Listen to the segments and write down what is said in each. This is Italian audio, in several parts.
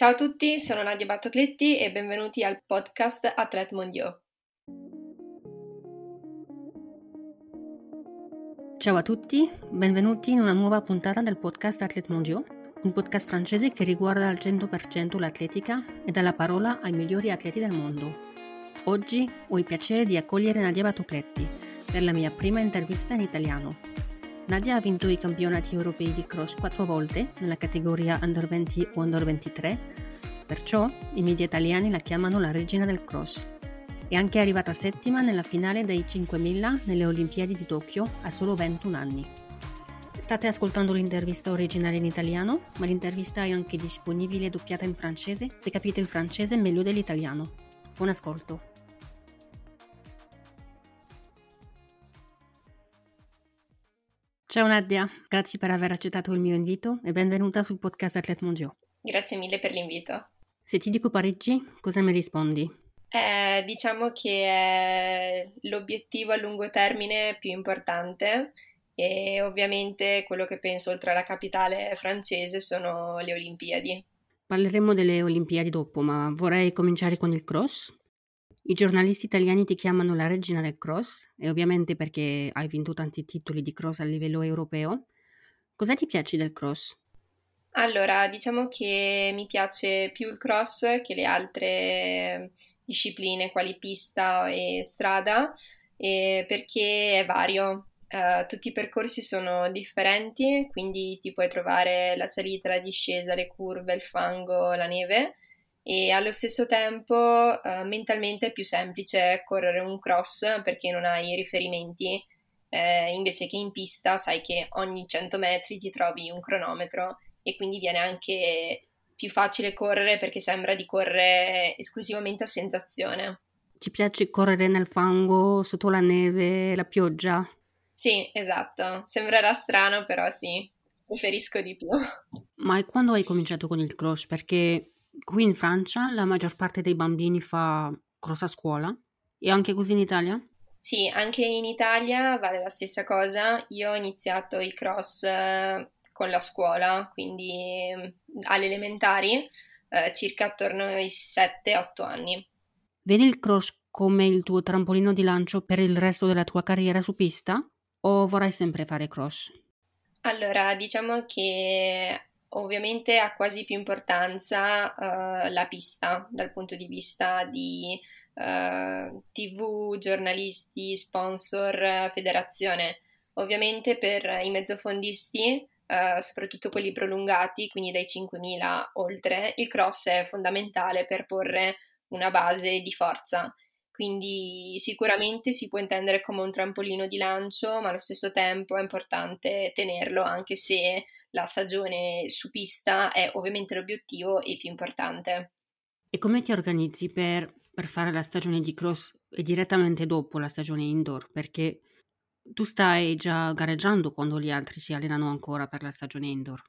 Ciao a tutti, sono Nadia Battocletti e benvenuti al podcast Athlete Mondiaux. Ciao a tutti, benvenuti in una nuova puntata del podcast Athlete Mondiaux, un podcast francese che riguarda al 100% l'atletica e dà la parola ai migliori atleti del mondo. Oggi ho il piacere di accogliere Nadia Battocletti per la mia prima intervista in italiano. Nadia ha vinto i campionati europei di cross quattro volte nella categoria Under 20 o Under 23, perciò i media italiani la chiamano la regina del cross. È anche arrivata settima nella finale dei 5000 nelle Olimpiadi di Tokyo a solo 21 anni. State ascoltando l'intervista originale in italiano, ma l'intervista è anche disponibile doppiata in francese se capite il francese meglio dell'italiano. Buon ascolto! Ciao Nadia, grazie per aver accettato il mio invito e benvenuta sul podcast Athlete Mondiaux. Grazie mille per l'invito. Se ti dico Parigi, cosa mi rispondi? Eh, diciamo che è l'obiettivo a lungo termine più importante e ovviamente quello che penso oltre alla capitale francese sono le Olimpiadi. Parleremo delle Olimpiadi dopo, ma vorrei cominciare con il cross. I giornalisti italiani ti chiamano la regina del cross e ovviamente perché hai vinto tanti titoli di cross a livello europeo. Cosa ti piace del cross? Allora, diciamo che mi piace più il cross che le altre discipline quali pista e strada eh, perché è vario. Uh, tutti i percorsi sono differenti, quindi ti puoi trovare la salita, la discesa, le curve, il fango, la neve e allo stesso tempo uh, mentalmente è più semplice correre un cross perché non hai riferimenti, eh, invece che in pista sai che ogni 100 metri ti trovi un cronometro e quindi viene anche più facile correre perché sembra di correre esclusivamente a sensazione. Ci piace correre nel fango, sotto la neve, la pioggia? Sì, esatto. Sembrerà strano, però sì, preferisco di più. Ma quando hai cominciato con il cross? Perché Qui in Francia la maggior parte dei bambini fa cross a scuola e anche così in Italia? Sì, anche in Italia vale la stessa cosa. Io ho iniziato il cross eh, con la scuola, quindi mm, alle elementari, eh, circa attorno ai 7-8 anni. Vedi il cross come il tuo trampolino di lancio per il resto della tua carriera su pista o vorrai sempre fare cross? Allora, diciamo che ovviamente ha quasi più importanza uh, la pista dal punto di vista di uh, eh, TV, giornalisti, sponsor, federazione. Ovviamente per i mezzofondisti, uh, soprattutto quelli prolungati, quindi dai 5.000 oltre, il cross è fondamentale per porre una base di forza. Quindi sicuramente si può intendere come un trampolino di lancio, ma allo stesso tempo è importante tenerlo anche se la stagione su pista è ovviamente l'obiettivo e più importante. E come ti organizzi per, per fare la stagione di cross e direttamente dopo la stagione indoor? Perché tu stai già gareggiando quando gli altri si allenano ancora per la stagione indoor.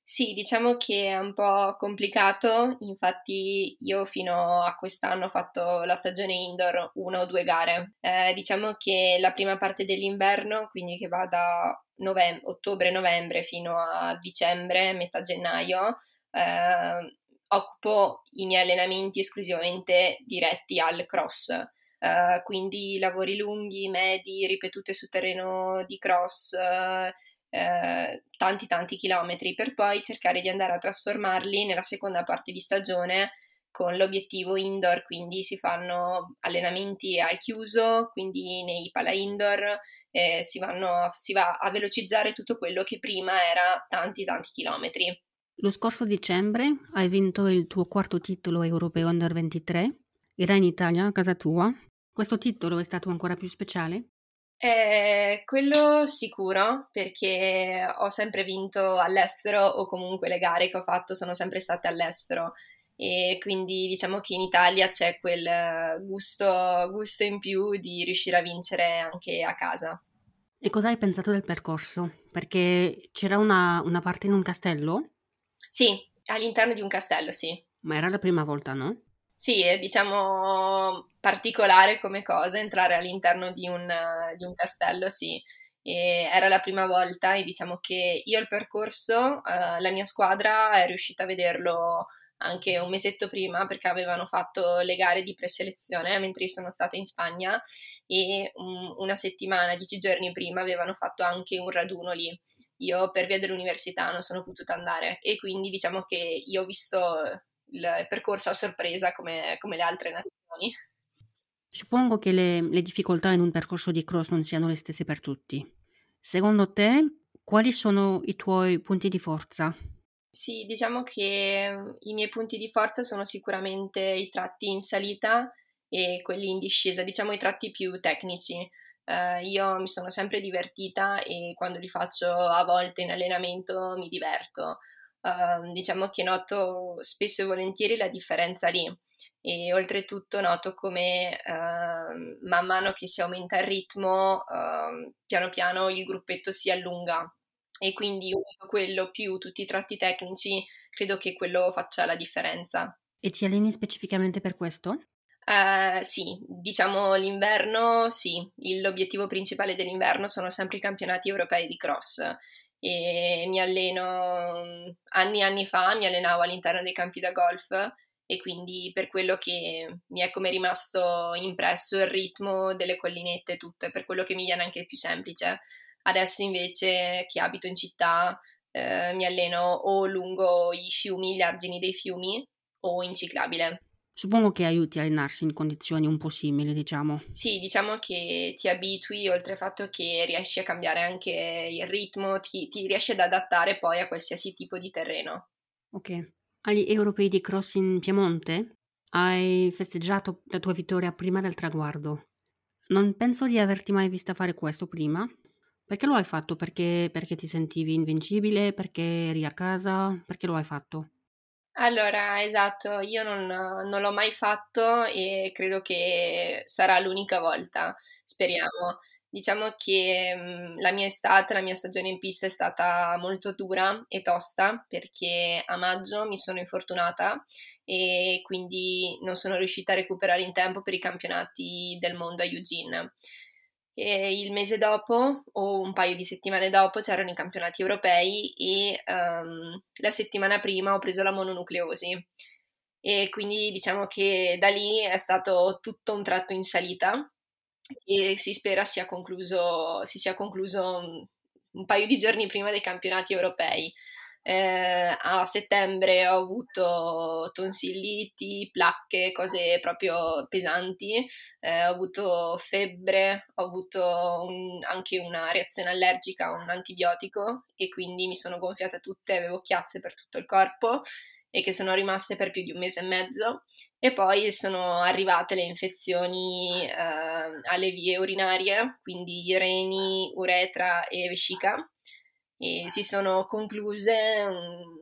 Sì, diciamo che è un po' complicato, infatti io fino a quest'anno ho fatto la stagione indoor una o due gare. Eh, diciamo che la prima parte dell'inverno, quindi che va da novem- ottobre-novembre fino a dicembre, metà gennaio, eh, occupo i miei allenamenti esclusivamente diretti al cross. Uh, quindi lavori lunghi, medi, ripetute su terreno di cross, eh, tanti tanti chilometri per poi cercare di andare a trasformarli nella seconda parte di stagione con l'obiettivo indoor, quindi si fanno allenamenti al chiuso, quindi nei pala indoor, eh, si, vanno, si va a velocizzare tutto quello che prima era tanti tanti chilometri. Lo scorso dicembre hai vinto il tuo quarto titolo europeo under 23, era in Italia, a casa tua. Questo titolo è stato ancora più speciale? Eh, quello sicuro, perché ho sempre vinto all'estero o comunque le gare che ho fatto sono sempre state all'estero e quindi diciamo che in Italia c'è quel gusto, gusto in più di riuscire a vincere anche a casa. E cosa hai pensato del percorso? Perché c'era una, una parte in un castello? Sì, all'interno di un castello, sì. Ma era la prima volta, no? Sì, è diciamo particolare come cosa entrare all'interno di un, di un castello, sì. E era la prima volta e diciamo che io il percorso, uh, la mia squadra è riuscita a vederlo anche un mesetto prima perché avevano fatto le gare di preselezione mentre io sono stata in Spagna e um, una settimana, dieci giorni prima avevano fatto anche un raduno lì. Io per via dell'università non sono potuta andare e quindi diciamo che io ho visto il percorso a sorpresa come, come le altre nazioni. Suppongo che le, le difficoltà in un percorso di cross non siano le stesse per tutti. Secondo te, quali sono i tuoi punti di forza? Sì, diciamo che mm, i miei punti di forza sono sicuramente i tratti in salita e quelli in discesa, diciamo i tratti più tecnici. Uh, io mi sono sempre divertita e quando li faccio a volte in allenamento mi diverto. Uh, diciamo che noto spesso e volentieri la differenza lì e oltretutto noto come uh, man mano che si aumenta il ritmo, piano piano il gruppetto si allunga e quindi quello più tutti i tratti tecnici, credo che quello faccia la differenza. E ti alleni specificamente per questo? Uh, sì, diciamo l'inverno, sì, l'obiettivo principale dell'inverno sono sempre i campionati europei di cross e mi alleno anni e anni fa, mi allenavo all'interno dei campi da golf e quindi per quello che mi è come rimasto impresso il ritmo delle collinette tutte, per quello che mi viene anche più semplice. Adesso invece che abito in città eh, mi alleno o lungo i fiumi, gli argini dei fiumi o in ciclabile. Suppongo che aiuti a allenarsi in condizioni un po' simili, diciamo. Sì, diciamo che ti abitui, oltre al fatto che riesci a cambiare anche il ritmo, ti, ti riesci ad adattare poi a qualsiasi tipo di terreno. Ok. Agli europei di cross in Piemonte hai festeggiato la tua vittoria prima del traguardo. Non penso di averti mai vista fare questo prima, perché lo hai fatto? Perché, perché ti sentivi invincibile? Perché eri a casa? Perché lo hai fatto? Allora, esatto, io non, non l'ho mai fatto e credo che sarà l'unica volta, speriamo. Diciamo che mh, la mia estate, la mia stagione in pista è stata molto dura e tosta perché a maggio mi sono infortunata e quindi non sono riuscita a recuperare in tempo per i campionati del mondo a Eugene. E il mese dopo o un paio di settimane dopo c'erano i campionati europei e um, la settimana prima ho preso la mononucleosi e quindi diciamo che da lì è stato tutto un tratto in salita e si spera sia concluso, si sia concluso un paio di giorni prima dei campionati europei. Eh, a settembre ho avuto tonsilliti, placche, cose proprio pesanti, eh, ho avuto febbre, ho avuto un, anche una reazione allergica a un antibiotico e quindi mi sono gonfiate tutte, avevo chiazze per tutto il corpo e che sono rimaste per più di un mese e mezzo. E poi sono arrivate le infezioni eh, alle vie urinarie, quindi reni, uretra e vescica e si sono concluse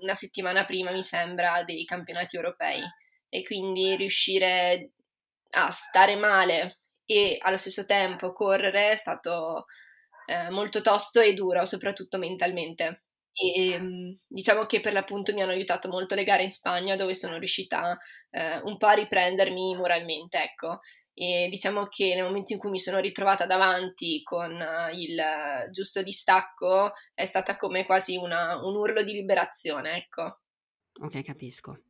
una settimana prima, mi sembra, dei campionati europei e quindi riuscire a stare male e allo stesso tempo correre è stato eh, molto tosto e duro, soprattutto mentalmente. E ehm, diciamo che per l'appunto mi hanno aiutato molto le gare in Spagna dove sono riuscita eh, un po' a riprendermi moralmente, ecco e diciamo che nel momento in cui mi sono ritrovata davanti con uh, il uh, giusto distacco è stata come quasi una, un urlo di liberazione, ecco. Ok, capisco.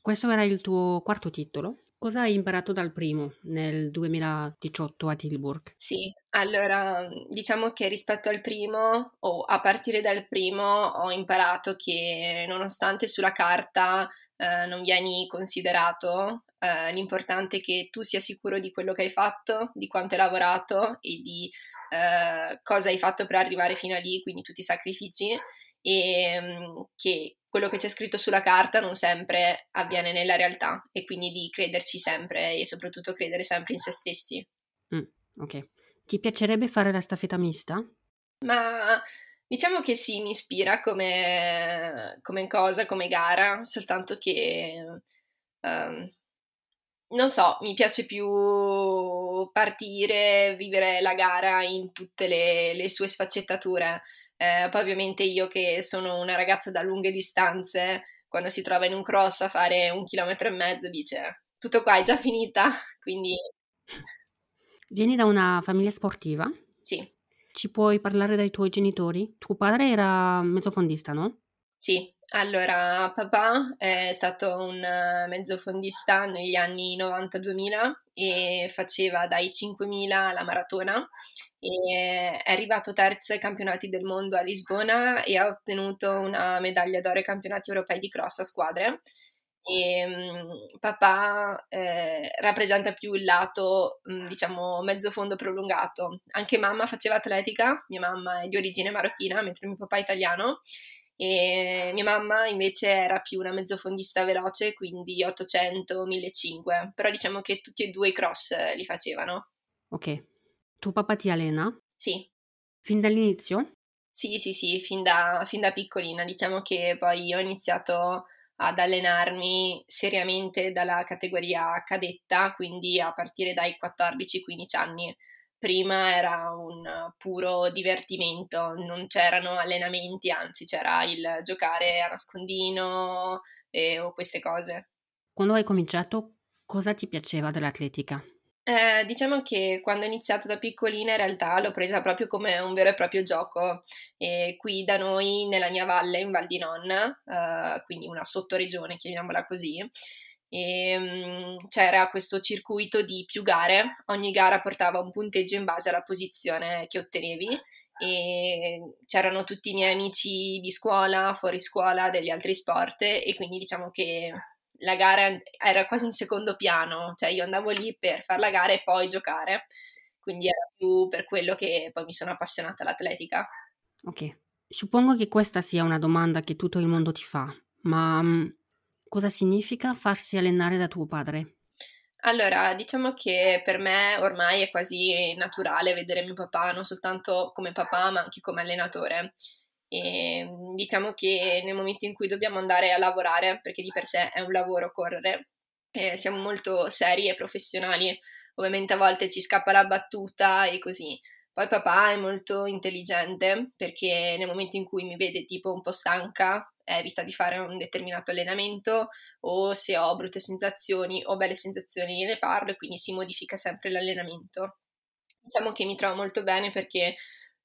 Questo era il tuo quarto titolo. Cosa hai imparato dal primo nel 2018 a Tilburg? Sì, allora diciamo che rispetto al primo o a partire dal primo ho imparato che nonostante sulla carta eh, non vieni considerato, eh, l'importante è che tu sia sicuro di quello che hai fatto, di quanto hai lavorato e di eh, cosa hai fatto per arrivare fino a lì, quindi tutti i sacrifici e mm, che quello che c'è scritto sulla carta non sempre avviene nella realtà e quindi di crederci sempre e soprattutto credere sempre in se stessi. Mm, ok. Ti piacerebbe fare la staffetta mista? Ma Diciamo che sì, mi ispira come, come cosa, come gara, soltanto che um, non so, mi piace più partire, vivere la gara in tutte le, le sue sfaccettature. Eh, poi ovviamente io che sono una ragazza da lunghe distanze, quando si trova in un cross a fare un chilometro e mezzo dice tutto qua è già finita, quindi... Vieni da una famiglia sportiva? Sì. Ci puoi parlare dai tuoi genitori? Tuo padre era mezzofondista, no? Sì, allora papà è stato un mezzofondista negli anni 90-2000 e faceva dai 5.000 alla maratona e è arrivato terzo ai campionati del mondo a Lisbona e ha ottenuto una medaglia d'oro ai campionati europei di cross a squadre. E, um, papà eh, rappresenta più il lato, um, diciamo, mezzo fondo prolungato. Anche mamma faceva atletica, mia mamma è di origine marocchina, mentre mio papà è italiano e mia mamma invece era più una mezzofondista veloce, quindi 800, 1500, però diciamo che tutti e due i cross li facevano. Ok. Tuo papà ti allena? Sì. Fin dall'inizio? Sì, sì, sì, fin da, fin da piccolina. Diciamo che poi ho iniziato ad allenarmi seriamente dalla categoria cadetta, quindi a partire dai 14-15 anni prima era un puro divertimento, non c'erano allenamenti, anzi c'era il giocare a nascondino e, o queste cose. Quando hai cominciato, cosa ti piaceva dell'atletica? Eh, diciamo che quando ho iniziato da piccolina in realtà l'ho presa proprio come un vero e proprio gioco e qui da noi nella mia valle in Val di Non, eh, quindi una sottoregione chiamiamola così, e, um, c'era questo circuito di più gare, ogni gara portava un punteggio in base alla posizione che ottenevi e c'erano tutti i miei amici di scuola, fuori scuola, degli altri sport e quindi diciamo che la gara era quasi in secondo piano, cioè io andavo lì per fare la gara e poi giocare, quindi era più per quello che poi mi sono appassionata all'atletica. Ok, suppongo che questa sia una domanda che tutto il mondo ti fa, ma mm, Cosa significa farsi allenare da tuo padre? Allora, diciamo che per me ormai è quasi naturale vedere mio papà non soltanto come papà, ma anche come allenatore. E diciamo che nel momento in cui dobbiamo andare a lavorare, perché di per sé è un lavoro correre, eh, siamo molto seri e professionali. Ovviamente a volte ci scappa la battuta e così. Poi papà è molto intelligente perché nel momento in cui mi vede tipo un po' stanca evita di fare un determinato allenamento o se ho brutte sensazioni o belle sensazioni ne parlo e quindi si modifica sempre l'allenamento. Diciamo che mi trovo molto bene perché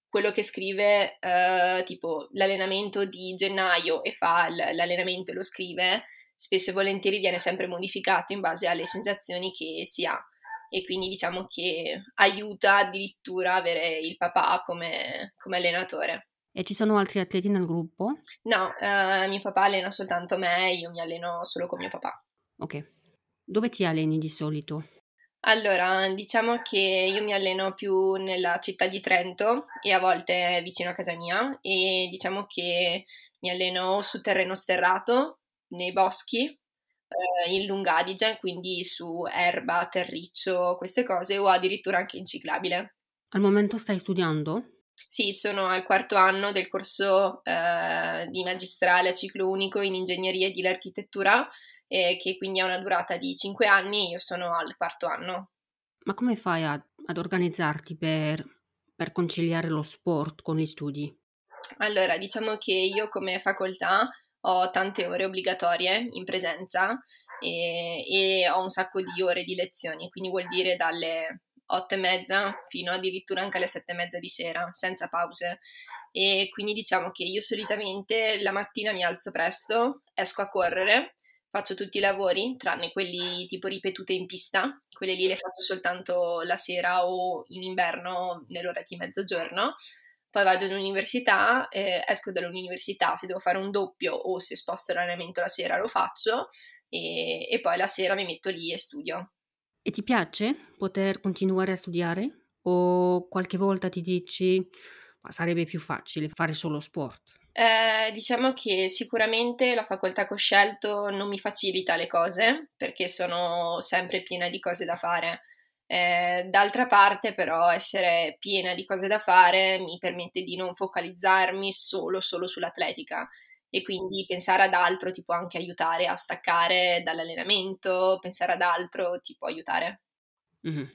quello che scrive, eh, tipo l'allenamento di gennaio e fa l'allenamento e lo scrive, spesso e volentieri viene sempre modificato in base alle sensazioni che si ha e quindi diciamo che aiuta addirittura avere il papà come, come allenatore. E ci sono altri atleti nel gruppo? No, eh, mio papà allena soltanto me, io mi alleno solo con mio papà. Ok. Dove ti alleni di solito? Allora, diciamo che io mi alleno più nella città di Trento e a volte vicino a casa mia e diciamo che mi alleno su terreno sterrato, nei boschi, eh, in lungadige, quindi su erba, terriccio, queste cose o addirittura anche in ciclabile. Al momento stai studiando? Sì, sono al quarto anno del corso eh, di magistrale a ciclo unico in ingegneria e di architettura, eh, che quindi ha una durata di cinque anni, io sono al quarto anno. Ma come fai a, ad organizzarti per, per conciliare lo sport con gli studi? Allora, diciamo che io come facoltà ho tante ore obbligatorie in presenza e, e, ho un sacco di ore di lezioni, quindi vuol dire dalle otto e mezza fino addirittura anche alle sette e mezza di sera, senza pause. E quindi diciamo che io solitamente la mattina mi alzo presto, esco a correre, faccio tutti i lavori, tranne quelli tipo ripetute in pista, quelle lì le faccio soltanto la sera o in inverno nell'ora di mezzogiorno. Poi vado all'università, eh, esco dall'università, se devo fare un doppio o se sposto l'allenamento la sera lo faccio e, e poi la sera mi metto lì e studio. E ti piace poter continuare a studiare? O qualche volta ti dici ma sarebbe più facile fare solo sport? Eh, diciamo che sicuramente la facoltà che ho scelto non mi facilita le cose perché sono sempre piena di cose da fare. Eh, d'altra parte, però, essere piena di cose da fare mi permette di non focalizzarmi solo, solo sull'atletica e quindi pensare ad altro ti può anche aiutare a staccare dall'allenamento, pensare ad altro ti può aiutare. Mm-hmm.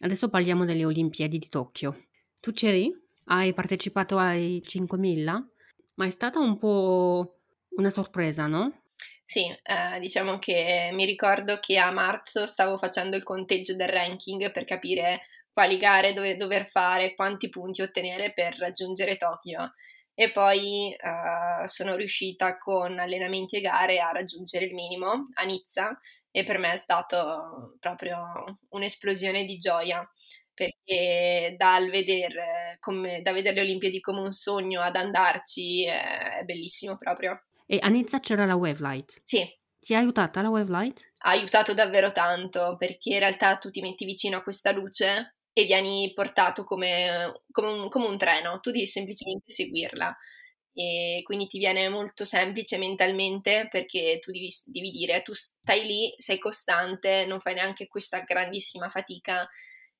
Adesso parliamo delle Olimpiadi di Tokyo. Tu c'eri? Hai partecipato ai 5000? Ma è stata un po' una sorpresa, no? Sì, eh, diciamo che mi ricordo che a marzo stavo facendo il conteggio del ranking per capire quali gare dove, dover fare, quanti punti ottenere per raggiungere Tokyo e poi uh, sono riuscita con allenamenti e gare a raggiungere il minimo a Nizza e per me è stato proprio un'esplosione di gioia perché dal vedere, come, da vedere le Olimpiadi come un sogno ad andarci è, è bellissimo proprio. E a Nizza c'era la Wavelight? Sì. Ti ha aiutata la Wavelight? Ha aiutato davvero tanto perché in realtà tu ti metti vicino a questa luce e vieni portato come, come, un, come un treno, tu devi semplicemente seguirla e quindi ti viene molto semplice mentalmente perché tu devi, devi, dire tu stai lì, sei costante, non fai neanche questa grandissima fatica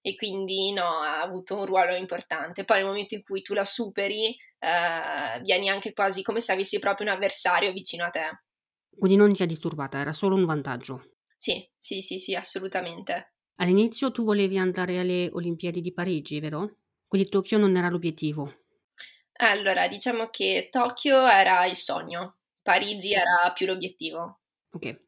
e quindi no, ha avuto un ruolo importante. Poi nel momento in cui tu la superi, eh, vieni anche quasi come se avessi proprio un avversario vicino a te. Quindi non ti ha disturbata, era solo un vantaggio. Sì, sì, sì, sì, assolutamente. All'inizio tu volevi andare alle Olimpiadi di Parigi, vero? Quindi Tokyo non era l'obiettivo. Allora, diciamo che Tokyo era il sogno, Parigi era più l'obiettivo. Ok.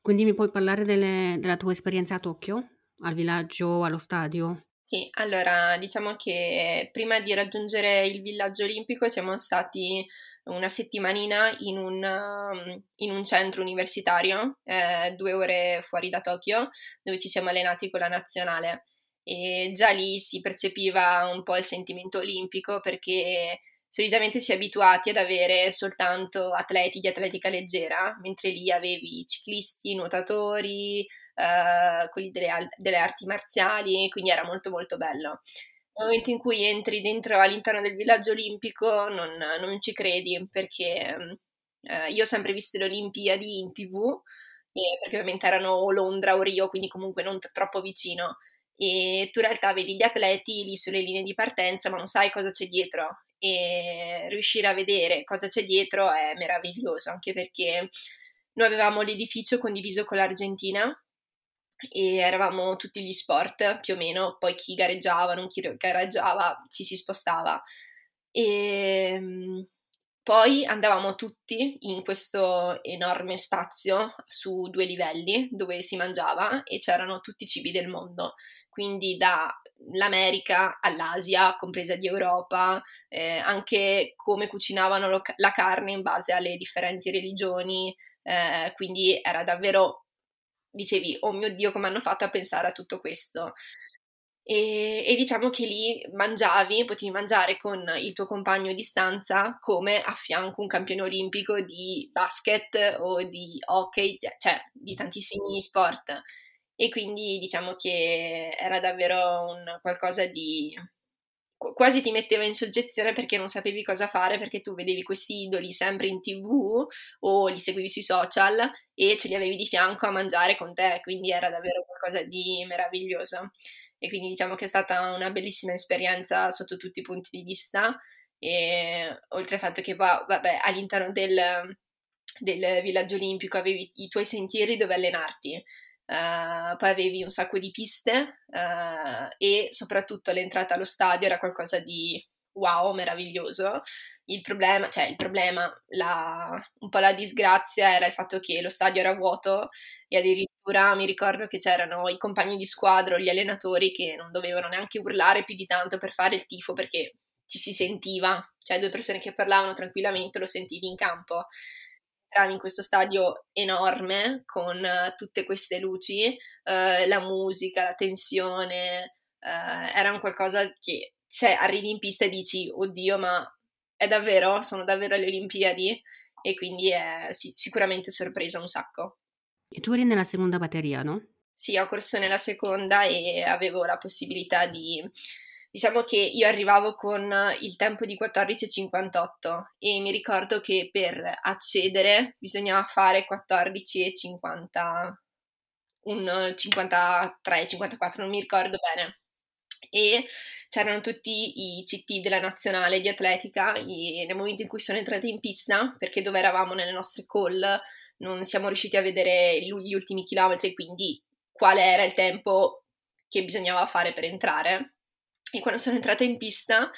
Quindi mi puoi parlare delle, della tua esperienza a Tokyo? Al villaggio, allo stadio? Sì, allora diciamo che prima di raggiungere il villaggio olimpico siamo stati una settimanina in un, um, in un centro universitario, eh, due ore fuori da Tokyo, dove ci siamo allenati con la nazionale. E già lì si percepiva un po' il sentimento olimpico perché solitamente si è abituati ad avere soltanto atleti di atletica leggera, mentre lì avevi ciclisti, nuotatori, eh, quelli delle, delle arti marziali, quindi era molto molto bello nel momento in cui entri dentro all'interno del villaggio olimpico non, non ci credi perché eh, io ho sempre visto le Olimpiadi in tv eh, perché ovviamente erano o Londra o Rio quindi comunque non t- troppo vicino. E tu in realtà vedi gli atleti lì sulle linee di partenza ma non sai cosa c'è dietro. E riuscire a vedere cosa c'è dietro è meraviglioso anche perché noi avevamo l'edificio condiviso con l'Argentina e eravamo tutti gli sport più o meno, poi chi gareggiava, non chi gareggiava, ci si spostava. E ehm, poi andavamo tutti in questo enorme spazio su due livelli dove si mangiava e c'erano tutti i cibi del mondo, quindi dall'America all'Asia, compresa di Europa, eh, anche come cucinavano lo, la carne in base alle differenti religioni, eh, quindi era davvero dicevi, oh mio Dio, come hanno fatto a pensare a tutto questo? E, e, diciamo che lì mangiavi, potevi mangiare con il tuo compagno di stanza come a fianco un campione olimpico di basket o di hockey, cioè di tantissimi sport. E quindi diciamo che era davvero un qualcosa di quasi ti metteva in soggezione perché non sapevi cosa fare, perché tu vedevi questi idoli sempre in tv o li seguivi sui social e ce li avevi di fianco a mangiare con te, quindi era davvero qualcosa di meraviglioso. E quindi diciamo che è stata una bellissima esperienza sotto tutti i punti di vista, e oltre al fatto che vabbè, all'interno del, del villaggio olimpico avevi i tuoi sentieri dove allenarti, Uh, poi avevi un sacco di piste uh, e soprattutto l'entrata allo stadio era qualcosa di wow, meraviglioso. Il problema, cioè il problema, la, un po' la disgrazia era il fatto che lo stadio era vuoto e addirittura mi ricordo che c'erano i compagni di squadro, gli allenatori che non dovevano neanche urlare più di tanto per fare il tifo perché ci si sentiva, cioè due persone che parlavano tranquillamente lo sentivi in campo entravi in questo stadio enorme con uh, tutte queste luci, uh, la musica, la tensione, uh, era un qualcosa che se arrivi in pista e dici oddio ma è davvero? Sono davvero le Olimpiadi? E quindi è sì, sicuramente sorpresa un sacco. E tu eri nella seconda batteria, no? Sì, ho corso nella seconda e avevo la possibilità di Diciamo che io arrivavo con il tempo di 14,58 e mi ricordo che per accedere bisognava fare 14,50, un 53, 54, non mi ricordo bene. E c'erano tutti i CT della nazionale di atletica e nel momento in cui sono entrata in pista, perché dove eravamo nelle nostre call non siamo riusciti a vedere gli ultimi chilometri, quindi qual era il tempo che bisognava fare per entrare e quando sono entrata in pista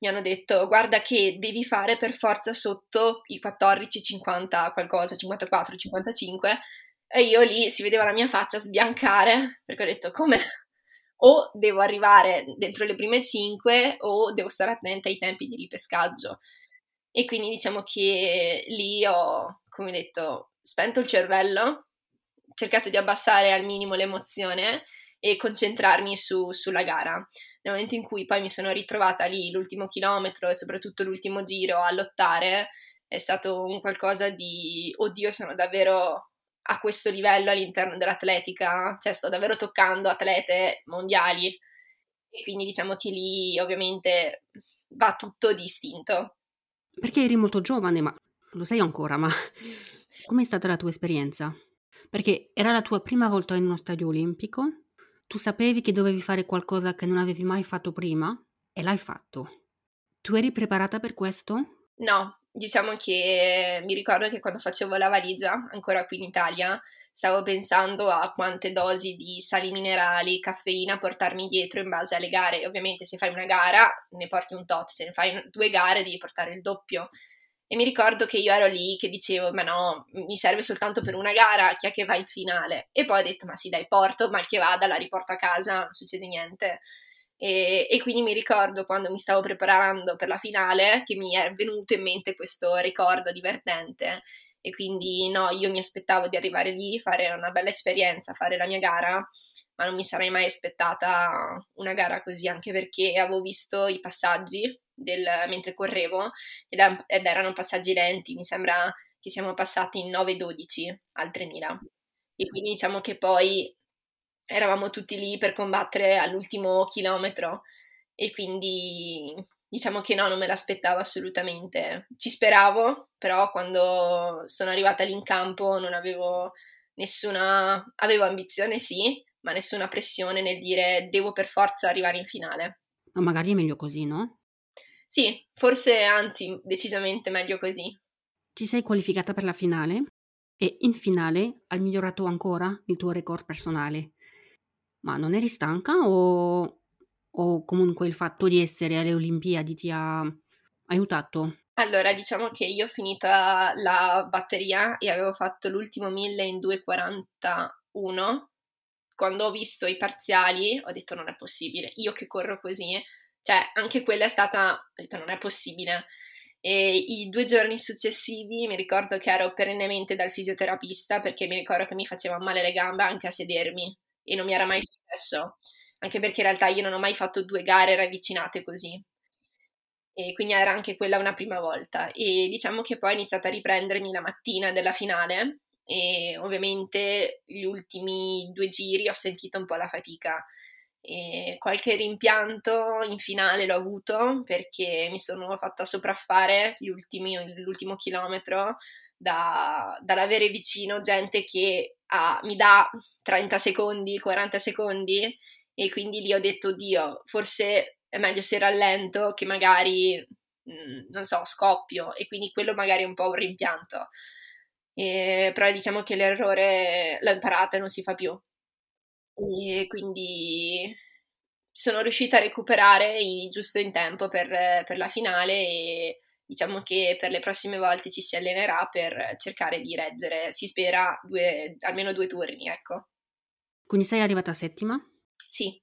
mi hanno detto guarda che devi fare per forza sotto i 14, 50 qualcosa, 54, 55 e io lì si vedeva la mia faccia sbiancare perché ho detto come? O devo arrivare dentro le prime 5 o devo stare attenta ai tempi di ripescaggio e quindi diciamo che lì ho, come detto, spento il cervello, cercato di abbassare al minimo l'emozione e concentrarmi su, sulla gara. Nel momento in cui poi mi sono ritrovata lì l'ultimo chilometro e soprattutto l'ultimo giro a lottare, è stato un qualcosa di oddio, sono davvero a questo livello all'interno dell'atletica, cioè sto davvero toccando atlete mondiali e quindi diciamo che lì ovviamente va tutto distinto. Perché eri molto giovane, ma lo sei ancora, ma com'è stata la tua esperienza? Perché era la tua prima volta in uno stadio olimpico, tu sapevi che dovevi fare qualcosa che non avevi mai fatto prima e l'hai fatto. Tu eri preparata per questo? No, diciamo che mi ricordo che quando facevo la valigia, ancora qui in Italia, stavo pensando a quante dosi di sali minerali, caffeina portarmi dietro in base alle gare. Ovviamente se fai una gara ne porti un tot, se ne fai due gare devi portare il doppio. E mi ricordo che io ero lì che dicevo, ma no, mi serve soltanto per una gara, chi è che va in finale? E poi ho detto, ma sì dai, porto, mal che vada, la riporto a casa, non succede niente. E, e, quindi mi ricordo quando mi stavo preparando per la finale che mi è venuto in mente questo ricordo divertente e quindi no, io mi aspettavo di arrivare lì, fare una bella esperienza, fare la mia gara, ma non mi sarei mai aspettata una gara così, anche perché avevo visto i passaggi del, mentre correvo ed, ed, erano passaggi lenti, mi sembra che siamo passati in 9-12 al 3000 e quindi diciamo che poi eravamo tutti lì per combattere all'ultimo chilometro e quindi diciamo che no, non me l'aspettavo assolutamente. Ci speravo, però quando sono arrivata lì in campo non avevo nessuna, avevo ambizione sì, ma nessuna pressione nel dire devo per forza arrivare in finale. Ma magari è meglio così, no? Sì, forse anzi, decisamente meglio così. Ti sei qualificata per la finale e in finale hai migliorato ancora il tuo record personale. Ma non eri stanca o o comunque il fatto di essere alle Olimpiadi ti ha aiutato? Allora, diciamo che io ho finito la batteria e avevo fatto l'ultimo 1000 in 2,41. Quando ho visto i parziali ho detto non è possibile, io che corro così, cioè anche quella è stata, ho detto non è possibile. E i due giorni successivi mi ricordo che ero perennemente dal fisioterapista perché mi ricordo che mi faceva male le gambe anche a sedermi e non mi era mai successo anche perché in realtà io non ho mai fatto due gare ravvicinate così. E quindi era anche quella una prima volta. E diciamo che poi ho iniziato a riprendermi la mattina della finale e ovviamente gli ultimi due giri ho sentito un po' la fatica. E qualche rimpianto in finale l'ho avuto perché mi sono fatta sopraffare ultimi, l'ultimo chilometro da, dall'avere vicino gente che ha, mi dà 30 secondi, 40 secondi e quindi lì ho detto, Dio, forse è meglio se rallento che magari, mh, non so, scoppio e quindi quello magari è un po' un rimpianto. E, però diciamo che l'errore l'ho imparato e non si fa più. E quindi sono riuscita a recuperare giusto in tempo per, per la finale e diciamo che per le prossime volte ci si allenerà per cercare di reggere, si spera, due, almeno due turni, ecco. Quindi sei arrivata settima? Sì.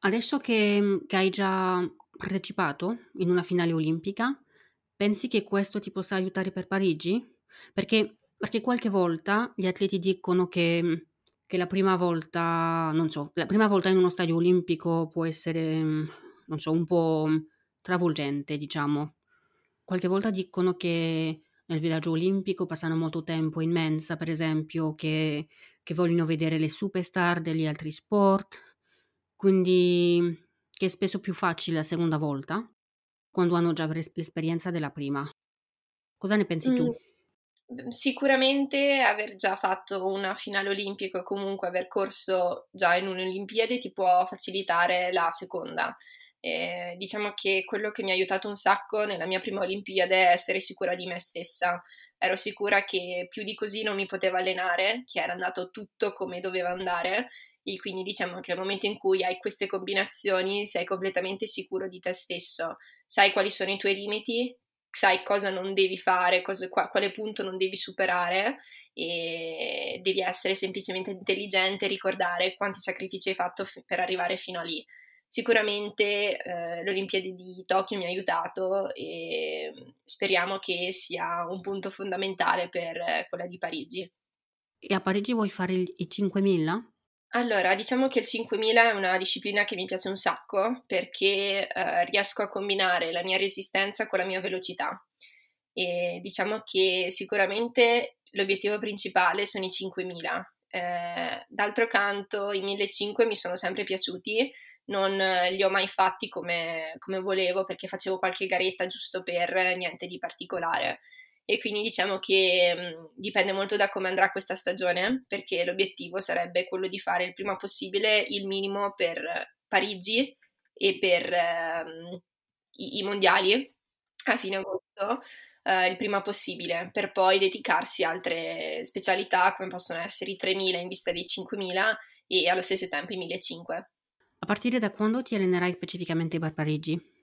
Adesso che, mhmm, che hai già partecipato in una finale olimpica, pensi che questo ti possa aiutare per Parigi? Perché, perché qualche volta gli atleti dicono che, mhmm, che la prima volta, non so, la prima volta in uno stadio olimpico può essere, mhmm, non so, un po' travolgente, diciamo. Qualche volta dicono che nel villaggio olimpico passano molto tempo in mensa, per esempio, che, che vogliono vedere le superstar degli altri sport quindi che è spesso più facile la seconda volta, quando hanno già l'esperienza della prima. Cosa ne pensi tu? Mm, sicuramente aver già fatto una finale olimpica o comunque aver corso già in un'Olimpiade ti può facilitare la seconda. Eh, diciamo che quello che mi ha aiutato un sacco nella mia prima Olimpiade è essere sicura di me stessa. Ero sicura che più di così non mi potevo allenare, che era andato tutto come doveva andare e quindi diciamo che nel momento in cui hai queste combinazioni sei completamente sicuro di te stesso, sai quali sono i tuoi limiti, sai cosa non devi fare, cosa, quale punto non devi superare e devi essere semplicemente intelligente e ricordare quanti sacrifici hai fatto f- per arrivare fino a lì. sicuramente eh, l'Olimpiade di Tokyo mi ha aiutato e speriamo che sia un punto fondamentale per quella di Parigi. E a Parigi vuoi fare i 5000? Allora, diciamo che il 5000 è una disciplina che mi piace un sacco perché eh, riesco a combinare la mia resistenza con la mia velocità. E diciamo che sicuramente l'obiettivo principale sono i 5000. Eh, d'altro canto, i 1500 mi sono sempre piaciuti, non li ho mai fatti come, come volevo perché facevo qualche garetta giusto per niente di particolare e quindi diciamo che mh, dipende molto da come andrà questa stagione, perché l'obiettivo sarebbe quello di fare il prima possibile il minimo per Parigi e per ehm, i, i, mondiali a fine agosto, eh, il prima possibile, per poi dedicarsi a altre specialità come possono essere i 3000 in vista dei 5000 e allo stesso tempo i 1500. A partire da quando ti allenerai specificamente per Parigi?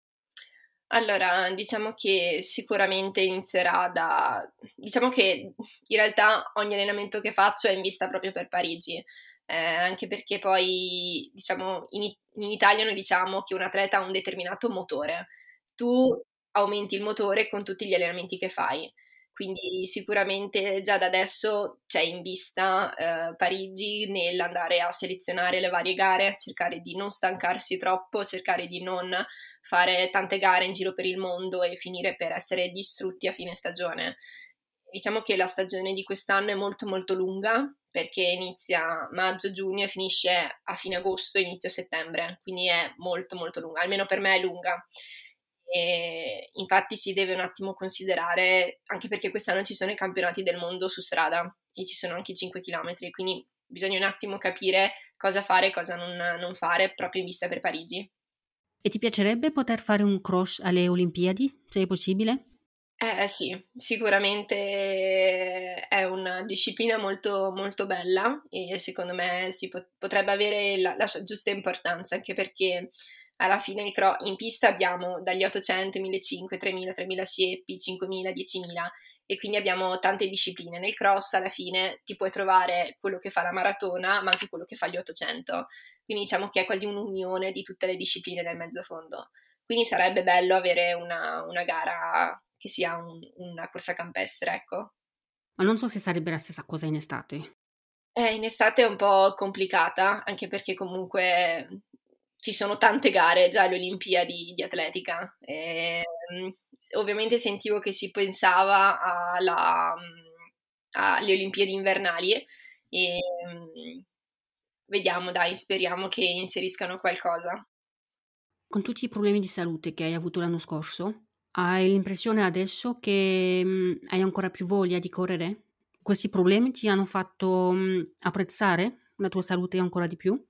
Allora, diciamo che sicuramente inizierà da... diciamo che in realtà ogni allenamento che faccio è in vista proprio per Parigi, eh, anche perché poi, diciamo, in, in Italia noi diciamo che un atleta ha un determinato motore. Tu aumenti il motore con tutti gli allenamenti che fai. Quindi sicuramente già da adesso c'è in vista eh, Parigi nell'andare a selezionare le varie gare, cercare di non stancarsi troppo, cercare di non fare tante gare in giro per il mondo e finire per essere distrutti a fine stagione. Diciamo che la stagione di quest'anno è molto molto lunga perché inizia maggio-giugno e finisce a fine agosto, inizio settembre, quindi è molto molto lunga, almeno per me è lunga. E infatti si deve un attimo considerare, anche perché quest'anno ci sono i campionati del mondo su strada e ci sono anche 5 km, quindi bisogna un attimo capire cosa fare e cosa non, non fare proprio in vista per Parigi. E ti piacerebbe poter fare un cross alle Olimpiadi, se è possibile? Eh sì, sicuramente è una disciplina molto, molto bella e secondo me pot- potrebbe avere la, la, sua giusta importanza, anche perché alla fine in, cro- in pista abbiamo dagli 800, 1500, 3000, 3000 siepi, 5000, 10000 e quindi abbiamo tante discipline. Nel cross alla fine ti puoi trovare quello che fa la maratona, ma anche quello che fa gli 800 quindi diciamo che è quasi un'unione di tutte le discipline del mezzofondo. Quindi sarebbe bello avere una, una gara che sia un, una corsa campestre, ecco. Ma non so se sarebbe la stessa cosa in estate. Eh, in estate è un po' complicata, anche perché comunque ci sono tante gare già alle Olimpiadi di atletica. E, ehm, ovviamente sentivo che si pensava alla, alle Olimpiadi invernali e vediamo, dai, speriamo che inseriscano qualcosa. Con tutti i problemi di salute che hai avuto l'anno scorso, hai l'impressione adesso che mm, hai ancora più voglia di correre? Questi problemi ti hanno fatto mm, apprezzare la tua salute ancora di più?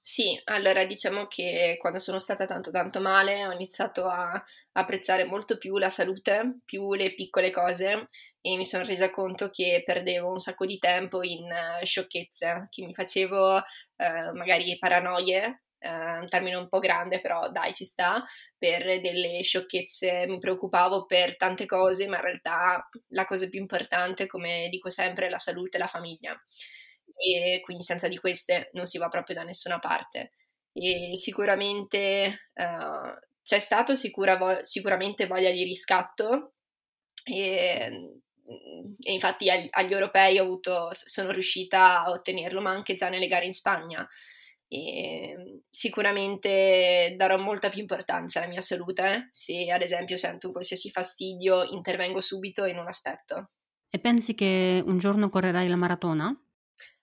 Sì, allora diciamo che quando sono stata tanto tanto male ho iniziato a apprezzare molto più la salute, più le piccole cose e mi sono resa conto che perdevo un sacco di tempo in uh, sciocchezze, che mi facevo uh, magari paranoie, uh, un termine un po' grande però dai ci sta, per delle sciocchezze, mi preoccupavo per tante cose ma in realtà la cosa più importante come dico sempre è la salute e la famiglia e quindi senza di queste non si va proprio da nessuna parte. E sicuramente uh, c'è stato sicura, sicuramente voglia di riscatto e, e infatti agli, agli europei avuto, sono riuscita a ottenerlo, ma anche già nelle gare in Spagna. E sicuramente darò molta più importanza alla mia salute. Se ad esempio sento un qualsiasi fastidio, intervengo subito e non aspetto. E pensi che un giorno correrai la maratona?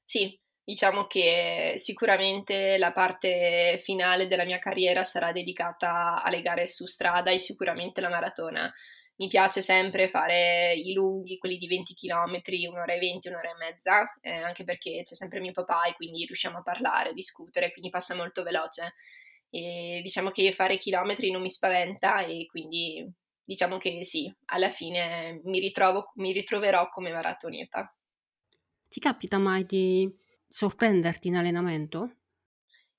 Sì, diciamo che sicuramente la parte finale della mia carriera sarà dedicata alle gare su strada e sicuramente la maratona. Mi piace sempre fare i lunghi, quelli di 20 km, un'ora e 20, un'ora e mezza, eh, anche perché c'è sempre mio papà e quindi riusciamo a parlare, discutere, quindi passa molto veloce. E diciamo che fare chilometri non mi spaventa e quindi diciamo che sì, alla fine mi, ritrovo, mi ritroverò come maratoneta. Ti capita mai di sorprenderti in allenamento?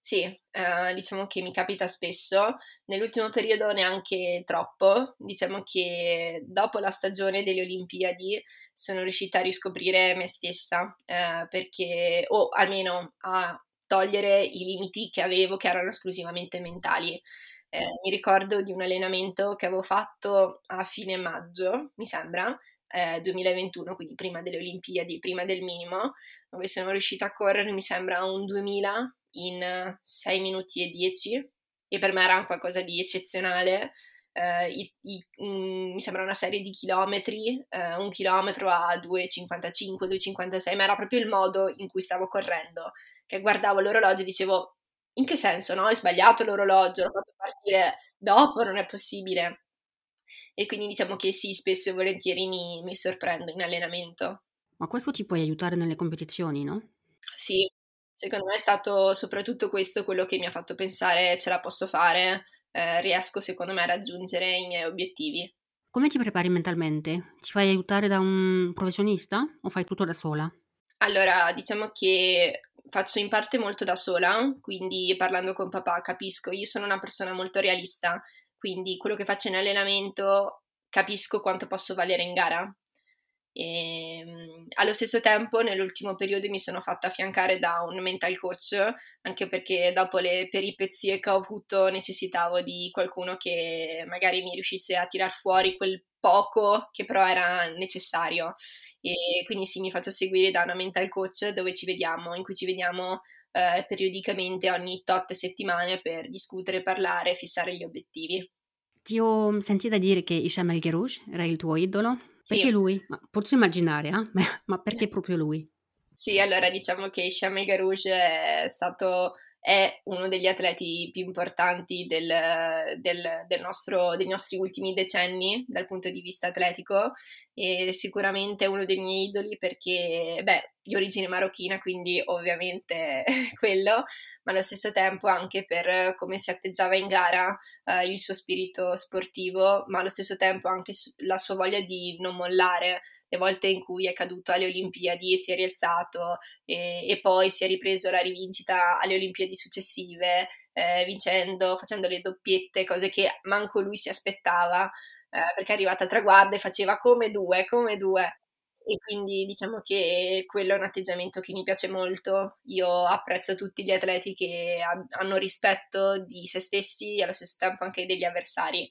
Sì, eh, diciamo che mi capita spesso, nell'ultimo periodo neanche troppo, diciamo che dopo la stagione delle Olimpiadi sono riuscita a riscoprire me stessa, eh, perché, o almeno a togliere i limiti che avevo che erano esclusivamente mentali. Eh, mi ricordo di un allenamento che avevo fatto a fine maggio, mi sembra, eh, 2021, quindi prima delle Olimpiadi, prima del minimo, dove sono riuscita a correre, mi sembra, un 2000 in 6 minuti e 10 e per me era qualcosa di eccezionale. Uh, i, i, um, mi sembra una serie di chilometri, uh, un chilometro a 2,55, 2,56, ma era proprio il modo in cui stavo correndo, che guardavo l'orologio e dicevo, in che senso, no? Hai sbagliato l'orologio, l'ho fatto partire dopo, non è possibile. E quindi diciamo che sì, spesso e volentieri mi, mi sorprendo in allenamento. Ma questo ti può aiutare nelle competizioni, no? Sì, secondo me è stato soprattutto questo quello che mi ha fatto pensare ce la posso fare, eh, riesco secondo me a raggiungere i miei obiettivi. Come ti prepari mentalmente? Ti fai aiutare da un professionista o fai tutto da sola? Allora, diciamo che faccio in parte molto da sola, quindi parlando con papà capisco, io sono una persona molto realista, quindi quello che faccio in allenamento capisco quanto posso valere in gara. E, ehm, allo stesso tempo, nell'ultimo periodo mi sono fatta affiancare da un mental coach, anche perché dopo le peripezie che ho avuto necessitavo di qualcuno che magari mi riuscisse a tirar fuori quel poco che però era necessario. E quindi sì, mi faccio seguire da una mental coach dove ci vediamo, in cui ci vediamo eh, periodicamente ogni tot settimane per discutere, parlare fissare gli obiettivi. Ti ho sentita dire che Isham El Gerouj era il tuo idolo perché sì. lui? Ma posso immaginare, eh? ma perché proprio lui? Sì, allora diciamo che Sham El Garouche è stato è uno degli atleti più importanti del, del, del nostro, dei nostri ultimi decenni dal punto di vista atletico e sicuramente uno dei miei idoli perché, beh, di origine marocchina, quindi ovviamente quello, ma allo stesso tempo anche per come si atteggiava in gara, eh, il suo spirito sportivo, ma allo stesso tempo anche la sua voglia di non mollare le volte in cui è caduto alle Olimpiadi e si è rialzato e, e poi si è ripreso la rivincita alle Olimpiadi successive, eh, vincendo, facendo le doppiette, cose che manco lui si aspettava, eh, perché è arrivata al traguardo e faceva come due, come due. E quindi diciamo che quello è un atteggiamento che mi piace molto. Io apprezzo tutti gli atleti che hanno rispetto di se stessi e allo stesso tempo anche degli avversari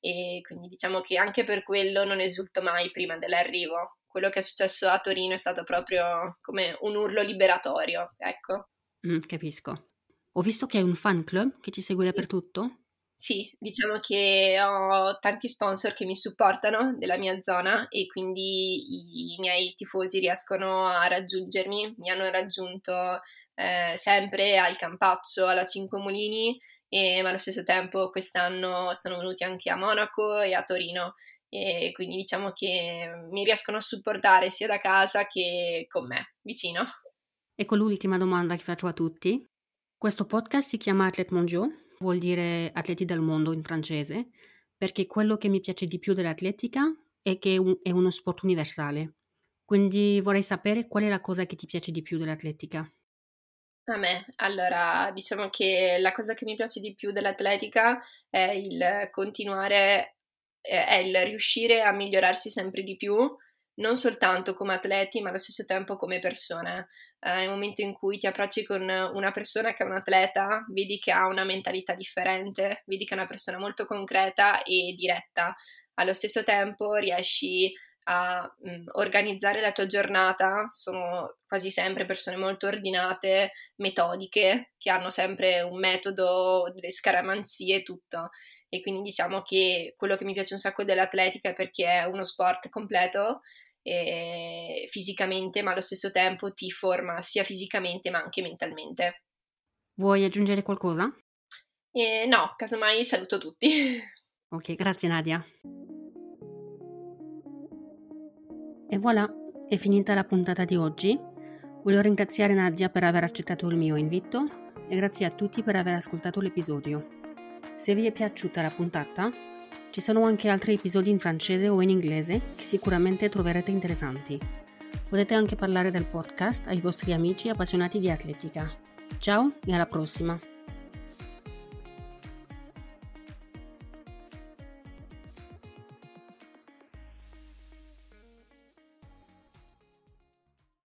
e quindi diciamo che anche per quello non esulto mai prima dell'arrivo. Quello che è successo a Torino è stato proprio come un urlo liberatorio, ecco. Mm, capisco. Ho visto che hai un fan club che ti segue sì. dappertutto. Sì, diciamo che ho tanti sponsor che mi supportano della mia zona e quindi i miei tifosi riescono a raggiungermi. Mi hanno raggiunto eh, sempre al Campaccio, alla Cinque Mulini e, ma allo stesso tempo quest'anno sono venuti anche a Monaco e a Torino e quindi diciamo che mi riescono a supportare sia da casa che con me, vicino. Ecco l'ultima domanda che faccio a tutti. Questo podcast si chiama Athlete Mondiaux, vuol dire atleti del mondo in francese, perché quello che mi piace di più dell'atletica è che è uno sport universale. Quindi vorrei sapere qual è la cosa che ti piace di più dell'atletica. A me, allora, diciamo che la cosa che mi piace di più dell'atletica è il continuare, è il riuscire a migliorarsi sempre di più, non soltanto come atleti, ma allo stesso tempo come persone. Eh, nel momento in cui ti approcci con una persona che è un atleta, vedi che ha una mentalità differente, vedi che è una persona molto concreta e diretta. Allo stesso tempo riesci a mh, mm, organizzare la tua giornata sono quasi sempre persone molto ordinate, metodiche, che hanno sempre un metodo, delle scaramanzie e tutto. E quindi diciamo che quello che mi piace un sacco dell'atletica è perché è uno sport completo fisicamente, ma allo stesso tempo ti forma sia fisicamente ma anche mentalmente. Vuoi aggiungere qualcosa? Eh, no, casomai saluto tutti. Ok, grazie Nadia. E voilà, è finita la puntata di oggi. Voglio ringraziare Nadia per aver accettato il mio invito e grazie a tutti per aver ascoltato l'episodio. Se vi è piaciuta la puntata, ci sono anche altri episodi in francese o in inglese che sicuramente troverete interessanti. Potete anche parlare del podcast ai vostri amici appassionati di atletica. Ciao e alla prossima!